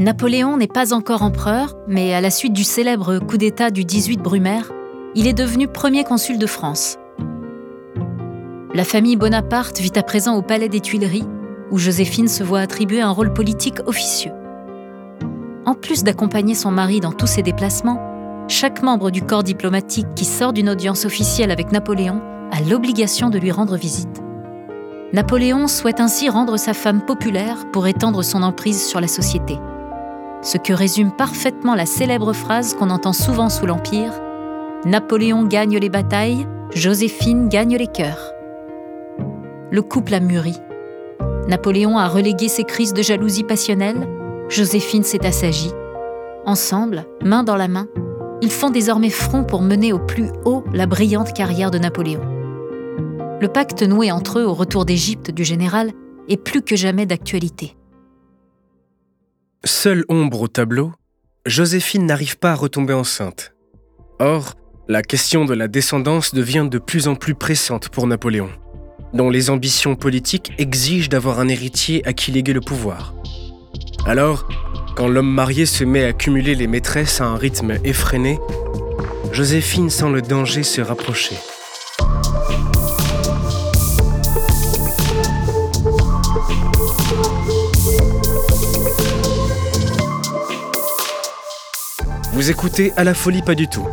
Napoléon n'est pas encore empereur, mais à la suite du célèbre coup d'État du 18 Brumaire, il est devenu premier consul de France. La famille Bonaparte vit à présent au Palais des Tuileries, où Joséphine se voit attribuer un rôle politique officieux. En plus d'accompagner son mari dans tous ses déplacements, chaque membre du corps diplomatique qui sort d'une audience officielle avec Napoléon a l'obligation de lui rendre visite. Napoléon souhaite ainsi rendre sa femme populaire pour étendre son emprise sur la société ce que résume parfaitement la célèbre phrase qu'on entend souvent sous l'Empire Napoléon gagne les batailles, Joséphine gagne les cœurs. Le couple a mûri. Napoléon a relégué ses crises de jalousie passionnelle, Joséphine s'est assagie. Ensemble, main dans la main, ils font désormais front pour mener au plus haut la brillante carrière de Napoléon. Le pacte noué entre eux au retour d'Égypte du général est plus que jamais d'actualité. Seule ombre au tableau, Joséphine n'arrive pas à retomber enceinte. Or, la question de la descendance devient de plus en plus pressante pour Napoléon, dont les ambitions politiques exigent d'avoir un héritier à qui léguer le pouvoir. Alors, quand l'homme marié se met à cumuler les maîtresses à un rythme effréné, Joséphine sent le danger se rapprocher. Vous écoutez À la folie pas du tout.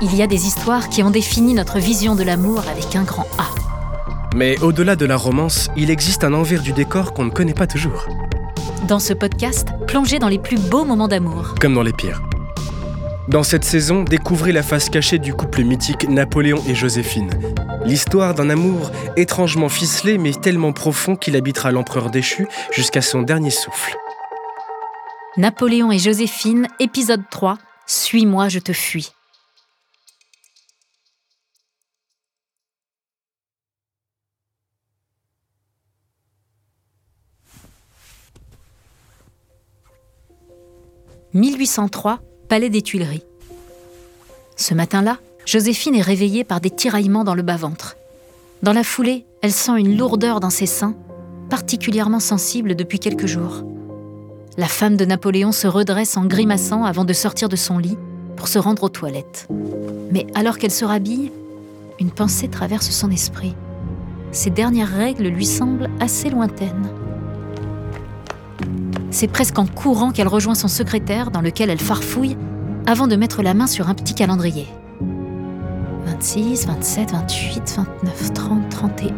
Il y a des histoires qui ont défini notre vision de l'amour avec un grand A. Mais au-delà de la romance, il existe un envers du décor qu'on ne connaît pas toujours. Dans ce podcast, plongez dans les plus beaux moments d'amour. Comme dans les pires. Dans cette saison, découvrez la face cachée du couple mythique Napoléon et Joséphine. L'histoire d'un amour étrangement ficelé mais tellement profond qu'il habitera l'empereur déchu jusqu'à son dernier souffle. Napoléon et Joséphine, épisode 3, Suis-moi, je te fuis. « 1803, Palais des Tuileries. Ce matin-là, Joséphine est réveillée par des tiraillements dans le bas-ventre. Dans la foulée, elle sent une lourdeur dans ses seins, particulièrement sensible depuis quelques jours. La femme de Napoléon se redresse en grimaçant avant de sortir de son lit pour se rendre aux toilettes. Mais alors qu'elle se rhabille, une pensée traverse son esprit. Ces dernières règles lui semblent assez lointaines. C'est presque en courant qu'elle rejoint son secrétaire dans lequel elle farfouille avant de mettre la main sur un petit calendrier. 26, 27, 28, 29, 30, 31,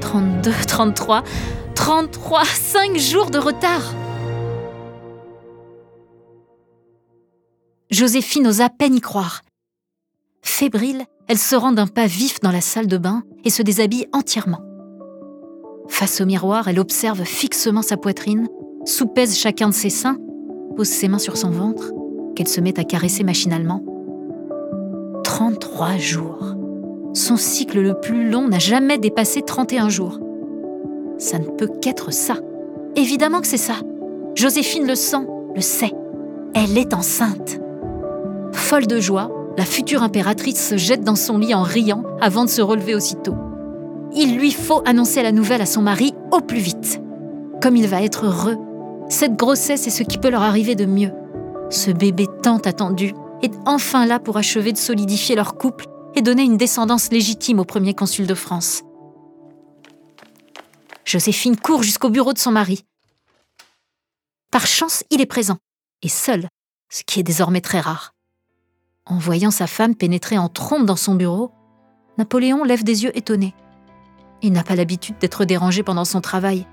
32, 33, 33, 5 jours de retard Joséphine ose à peine y croire. Fébrile, elle se rend d'un pas vif dans la salle de bain et se déshabille entièrement. Face au miroir, elle observe fixement sa poitrine, soupèse chacun de ses seins, pose ses mains sur son ventre, qu'elle se met à caresser machinalement. 33 jours. Son cycle le plus long n'a jamais dépassé 31 jours. Ça ne peut qu'être ça. Évidemment que c'est ça. Joséphine le sent, le sait. Elle est enceinte. Folle de joie, la future impératrice se jette dans son lit en riant avant de se relever aussitôt. Il lui faut annoncer la nouvelle à son mari au plus vite. Comme il va être heureux. Cette grossesse est ce qui peut leur arriver de mieux. Ce bébé tant attendu est enfin là pour achever de solidifier leur couple et donner une descendance légitime au premier consul de France. Joséphine court jusqu'au bureau de son mari. Par chance, il est présent, et seul, ce qui est désormais très rare. En voyant sa femme pénétrer en trompe dans son bureau, Napoléon lève des yeux étonnés. Il n'a pas l'habitude d'être dérangé pendant son travail,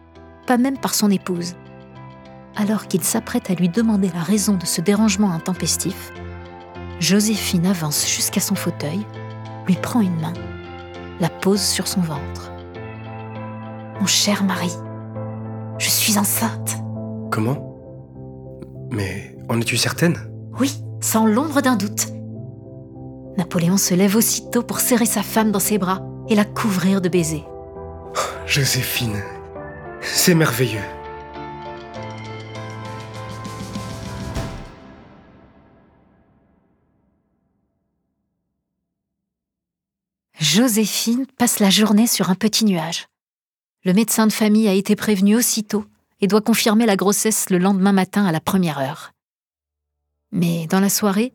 pas même par son épouse. Alors qu'il s'apprête à lui demander la raison de ce dérangement intempestif, Joséphine avance jusqu'à son fauteuil, lui prend une main, la pose sur son ventre. Mon cher mari, je suis enceinte. Comment? Mais en es-tu certaine? Oui, sans l'ombre d'un doute. Napoléon se lève aussitôt pour serrer sa femme dans ses bras et la couvrir de baisers. Joséphine, c'est merveilleux. Joséphine passe la journée sur un petit nuage. Le médecin de famille a été prévenu aussitôt et doit confirmer la grossesse le lendemain matin à la première heure. Mais dans la soirée,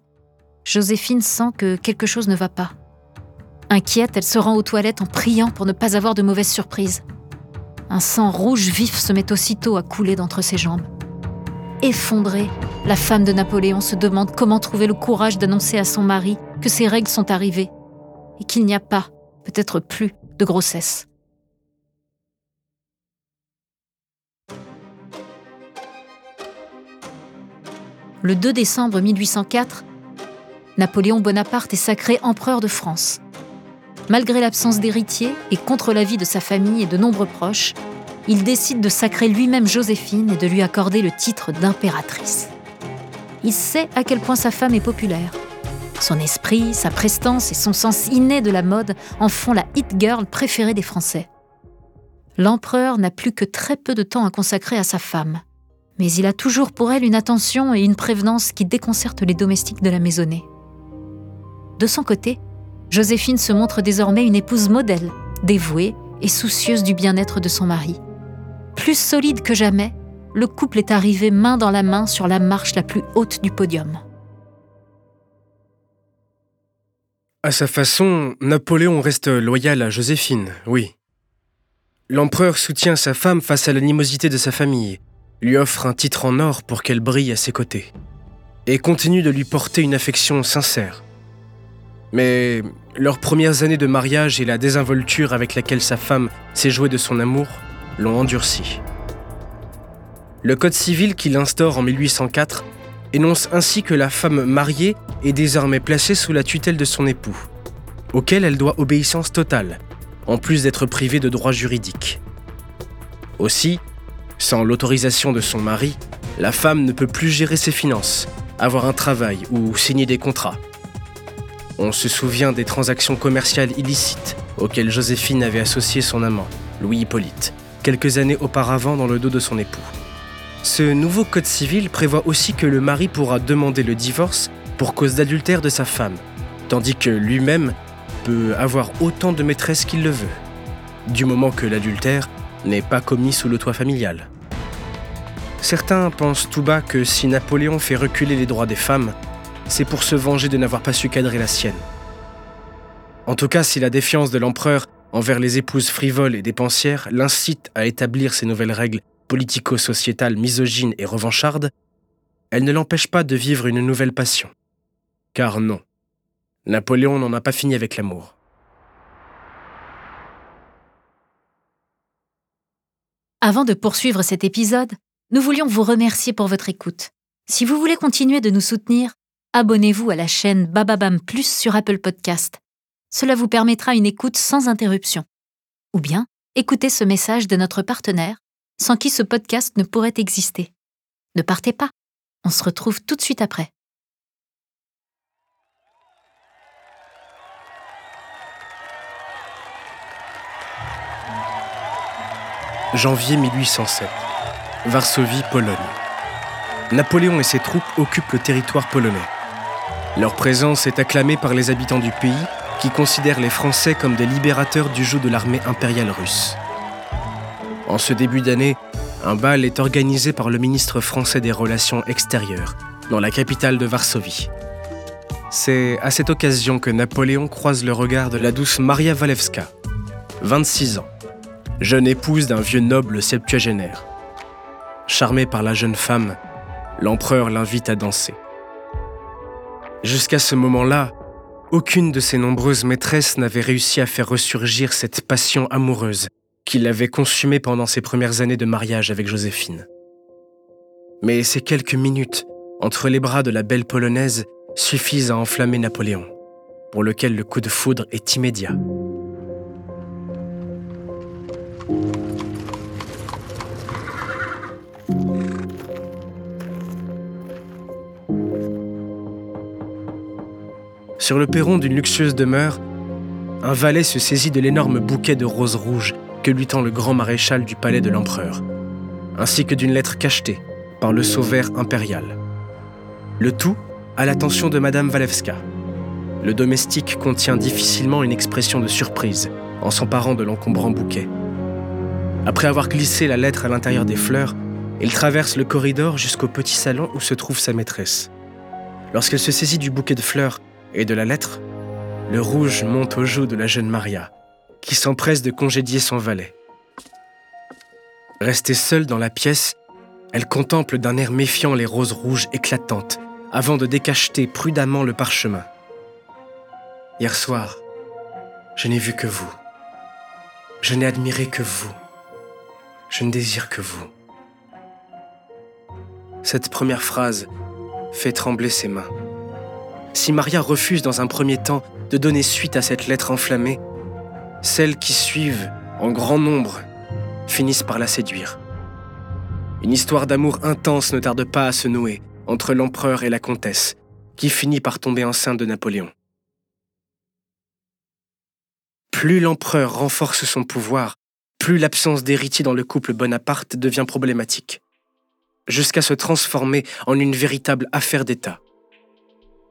Joséphine sent que quelque chose ne va pas. Inquiète, elle se rend aux toilettes en priant pour ne pas avoir de mauvaises surprises. Un sang rouge vif se met aussitôt à couler d'entre ses jambes. Effondrée, la femme de Napoléon se demande comment trouver le courage d'annoncer à son mari que ses règles sont arrivées qu'il n'y a pas, peut-être plus, de grossesse. Le 2 décembre 1804, Napoléon Bonaparte est sacré empereur de France. Malgré l'absence d'héritier et contre l'avis de sa famille et de nombreux proches, il décide de sacrer lui-même Joséphine et de lui accorder le titre d'impératrice. Il sait à quel point sa femme est populaire. Son esprit, sa prestance et son sens inné de la mode en font la hit girl préférée des Français. L'empereur n'a plus que très peu de temps à consacrer à sa femme, mais il a toujours pour elle une attention et une prévenance qui déconcertent les domestiques de la maisonnée. De son côté, Joséphine se montre désormais une épouse modèle, dévouée et soucieuse du bien-être de son mari. Plus solide que jamais, le couple est arrivé main dans la main sur la marche la plus haute du podium. À sa façon, Napoléon reste loyal à Joséphine, oui. L'empereur soutient sa femme face à l'animosité de sa famille, lui offre un titre en or pour qu'elle brille à ses côtés, et continue de lui porter une affection sincère. Mais leurs premières années de mariage et la désinvolture avec laquelle sa femme s'est jouée de son amour l'ont endurci. Le Code civil qu'il instaure en 1804 énonce ainsi que la femme mariée est désormais placée sous la tutelle de son époux, auquel elle doit obéissance totale, en plus d'être privée de droits juridiques. Aussi, sans l'autorisation de son mari, la femme ne peut plus gérer ses finances, avoir un travail ou signer des contrats. On se souvient des transactions commerciales illicites auxquelles Joséphine avait associé son amant, Louis Hippolyte, quelques années auparavant dans le dos de son époux. Ce nouveau code civil prévoit aussi que le mari pourra demander le divorce pour cause d'adultère de sa femme, tandis que lui-même peut avoir autant de maîtresses qu'il le veut, du moment que l'adultère n'est pas commis sous le toit familial. Certains pensent tout bas que si Napoléon fait reculer les droits des femmes, c'est pour se venger de n'avoir pas su cadrer la sienne. En tout cas, si la défiance de l'empereur envers les épouses frivoles et dépensières l'incite à établir ces nouvelles règles politico-sociétales misogynes et revanchardes, elle ne l'empêche pas de vivre une nouvelle passion. Car non, Napoléon n'en a pas fini avec l'amour. Avant de poursuivre cet épisode, nous voulions vous remercier pour votre écoute. Si vous voulez continuer de nous soutenir, abonnez-vous à la chaîne Bababam Plus sur Apple Podcast. Cela vous permettra une écoute sans interruption. Ou bien, écoutez ce message de notre partenaire, sans qui ce podcast ne pourrait exister. Ne partez pas, on se retrouve tout de suite après. Janvier 1807. Varsovie, Pologne. Napoléon et ses troupes occupent le territoire polonais. Leur présence est acclamée par les habitants du pays qui considèrent les Français comme des libérateurs du joug de l'armée impériale russe. En ce début d'année, un bal est organisé par le ministre français des Relations extérieures, dans la capitale de Varsovie. C'est à cette occasion que Napoléon croise le regard de la douce Maria Walewska, 26 ans, jeune épouse d'un vieux noble septuagénaire. Charmé par la jeune femme, l'empereur l'invite à danser. Jusqu'à ce moment-là, aucune de ses nombreuses maîtresses n'avait réussi à faire ressurgir cette passion amoureuse qu'il avait consumée pendant ses premières années de mariage avec Joséphine. Mais ces quelques minutes entre les bras de la belle polonaise suffisent à enflammer Napoléon, pour lequel le coup de foudre est immédiat. Sur le perron d'une luxueuse demeure, un valet se saisit de l'énorme bouquet de roses rouges que lui tend le grand maréchal du palais de l'empereur, ainsi que d'une lettre cachetée par le sauveur impérial. Le tout à l'attention de Madame Walewska. Le domestique contient difficilement une expression de surprise en s'emparant de l'encombrant bouquet. Après avoir glissé la lettre à l'intérieur des fleurs, il traverse le corridor jusqu'au petit salon où se trouve sa maîtresse. Lorsqu'elle se saisit du bouquet de fleurs et de la lettre, le rouge monte aux joues de la jeune Maria, qui s'empresse de congédier son valet. Restée seule dans la pièce, elle contemple d'un air méfiant les roses rouges éclatantes avant de décacheter prudemment le parchemin. Hier soir, je n'ai vu que vous. Je n'ai admiré que vous. Je ne désire que vous. Cette première phrase fait trembler ses mains. Si Maria refuse dans un premier temps de donner suite à cette lettre enflammée, celles qui suivent, en grand nombre, finissent par la séduire. Une histoire d'amour intense ne tarde pas à se nouer entre l'empereur et la comtesse, qui finit par tomber enceinte de Napoléon. Plus l'empereur renforce son pouvoir, plus l'absence d'héritier dans le couple Bonaparte devient problématique, jusqu'à se transformer en une véritable affaire d'État.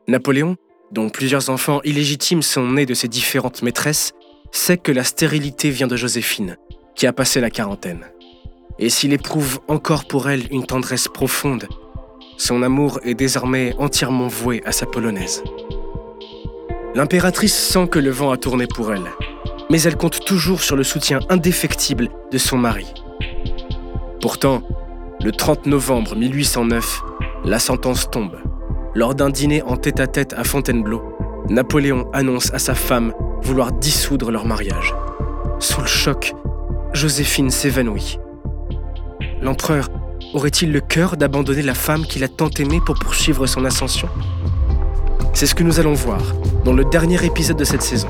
Napoléon, dont plusieurs enfants illégitimes sont nés de ses différentes maîtresses, sait que la stérilité vient de Joséphine, qui a passé la quarantaine. Et s'il éprouve encore pour elle une tendresse profonde, son amour est désormais entièrement voué à sa polonaise. L'impératrice sent que le vent a tourné pour elle, mais elle compte toujours sur le soutien indéfectible de son mari. Pourtant, le 30 novembre 1809, la sentence tombe. Lors d'un dîner en tête-à-tête à Fontainebleau, Napoléon annonce à sa femme vouloir dissoudre leur mariage. Sous le choc, Joséphine s'évanouit. L'empereur aurait-il le cœur d'abandonner la femme qu'il a tant aimée pour poursuivre son ascension? C'est ce que nous allons voir dans le dernier épisode de cette saison.